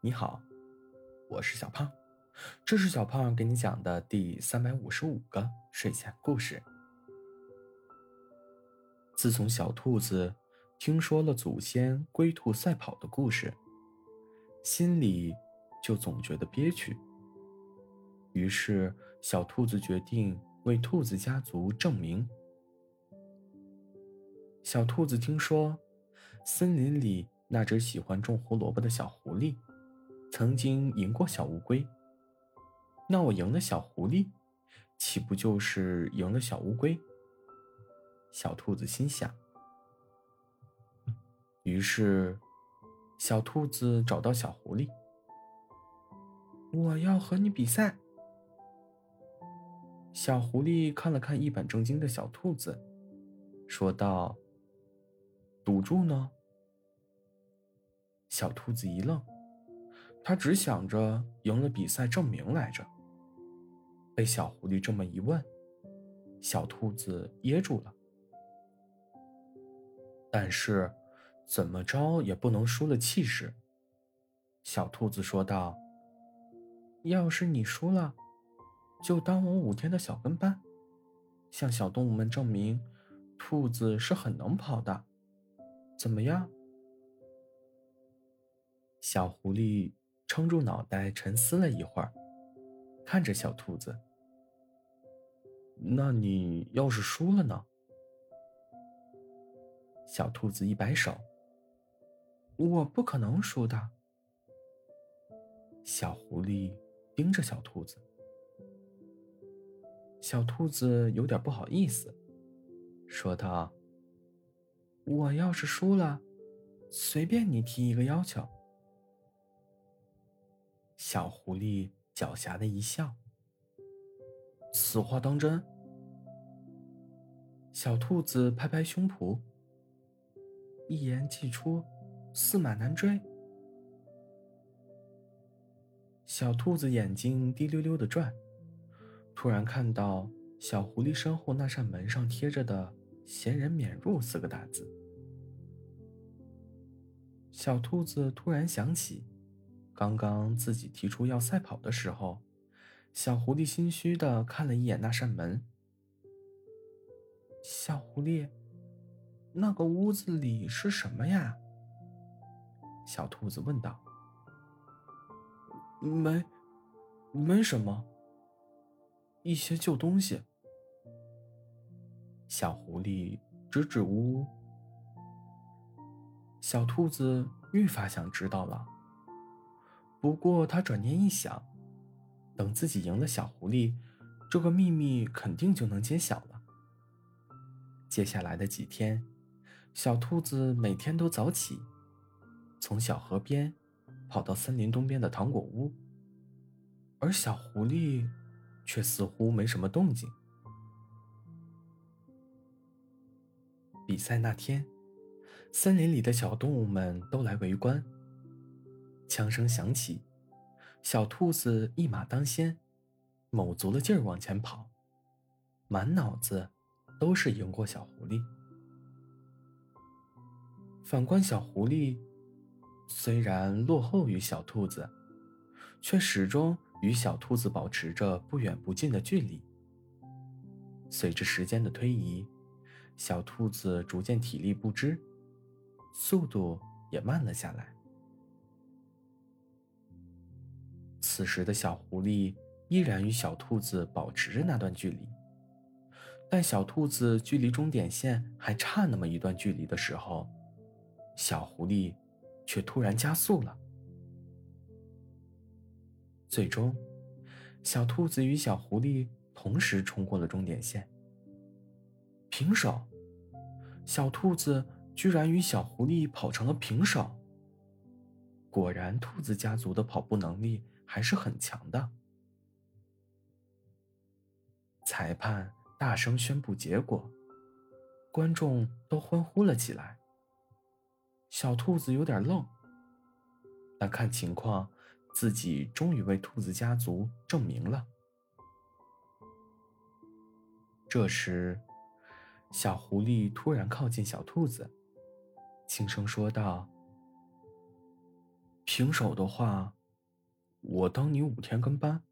你好，我是小胖，这是小胖给你讲的第三百五十五个睡前故事。自从小兔子听说了祖先龟兔赛跑的故事，心里就总觉得憋屈。于是，小兔子决定为兔子家族证明。小兔子听说，森林里那只喜欢种胡萝卜的小狐狸。曾经赢过小乌龟，那我赢了小狐狸，岂不就是赢了小乌龟？小兔子心想。于是，小兔子找到小狐狸：“我要和你比赛。”小狐狸看了看一本正经的小兔子，说道：“赌注呢？”小兔子一愣。他只想着赢了比赛证明来着。被小狐狸这么一问，小兔子噎住了。但是，怎么着也不能输了气势。小兔子说道：“要是你输了，就当我五天的小跟班，向小动物们证明，兔子是很能跑的，怎么样？”小狐狸。撑住脑袋，沉思了一会儿，看着小兔子：“那你要是输了呢？”小兔子一摆手：“我不可能输的。”小狐狸盯着小兔子，小兔子有点不好意思，说道：“我要是输了，随便你提一个要求。”小狐狸狡黠的一笑：“此话当真？”小兔子拍拍胸脯：“一言既出，驷马难追。”小兔子眼睛滴溜溜的转，突然看到小狐狸身后那扇门上贴着的“闲人免入”四个大字。小兔子突然想起。刚刚自己提出要赛跑的时候，小狐狸心虚的看了一眼那扇门。小狐狸，那个屋子里是什么呀？小兔子问道。没，没什么。一些旧东西。小狐狸支支吾吾。小兔子愈发想知道了。不过他转念一想，等自己赢了小狐狸，这个秘密肯定就能揭晓了。接下来的几天，小兔子每天都早起，从小河边跑到森林东边的糖果屋，而小狐狸却似乎没什么动静。比赛那天，森林里的小动物们都来围观。枪声响起，小兔子一马当先，卯足了劲儿往前跑，满脑子都是赢过小狐狸。反观小狐狸，虽然落后于小兔子，却始终与小兔子保持着不远不近的距离。随着时间的推移，小兔子逐渐体力不支，速度也慢了下来。此时的小狐狸依然与小兔子保持着那段距离，但小兔子距离终点线还差那么一段距离的时候，小狐狸却突然加速了。最终，小兔子与小狐狸同时冲过了终点线，平手。小兔子居然与小狐狸跑成了平手。果然，兔子家族的跑步能力。还是很强的。裁判大声宣布结果，观众都欢呼了起来。小兔子有点愣，但看情况，自己终于为兔子家族证明了。这时，小狐狸突然靠近小兔子，轻声说道：“平手的话，我当你五天跟班。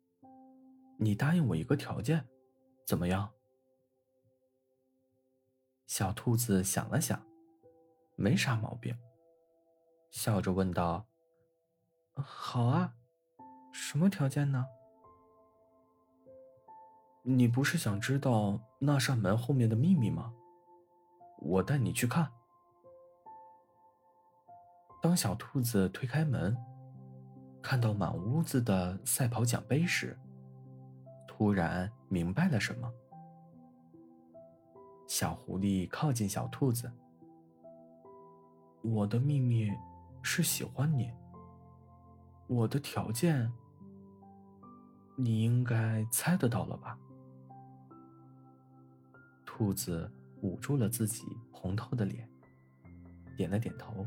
你答应我一个条件，怎么样？小兔子想了想，没啥毛病，笑着问道：“好啊，什么条件呢？你不是想知道那扇门后面的秘密吗？我带你去看。”当小兔子推开门，看到满屋子的赛跑奖杯时，突然明白了什么。小狐狸靠近小兔子：“我的秘密是喜欢你。我的条件，你应该猜得到了吧？”兔子捂住了自己红透的脸，点了点头。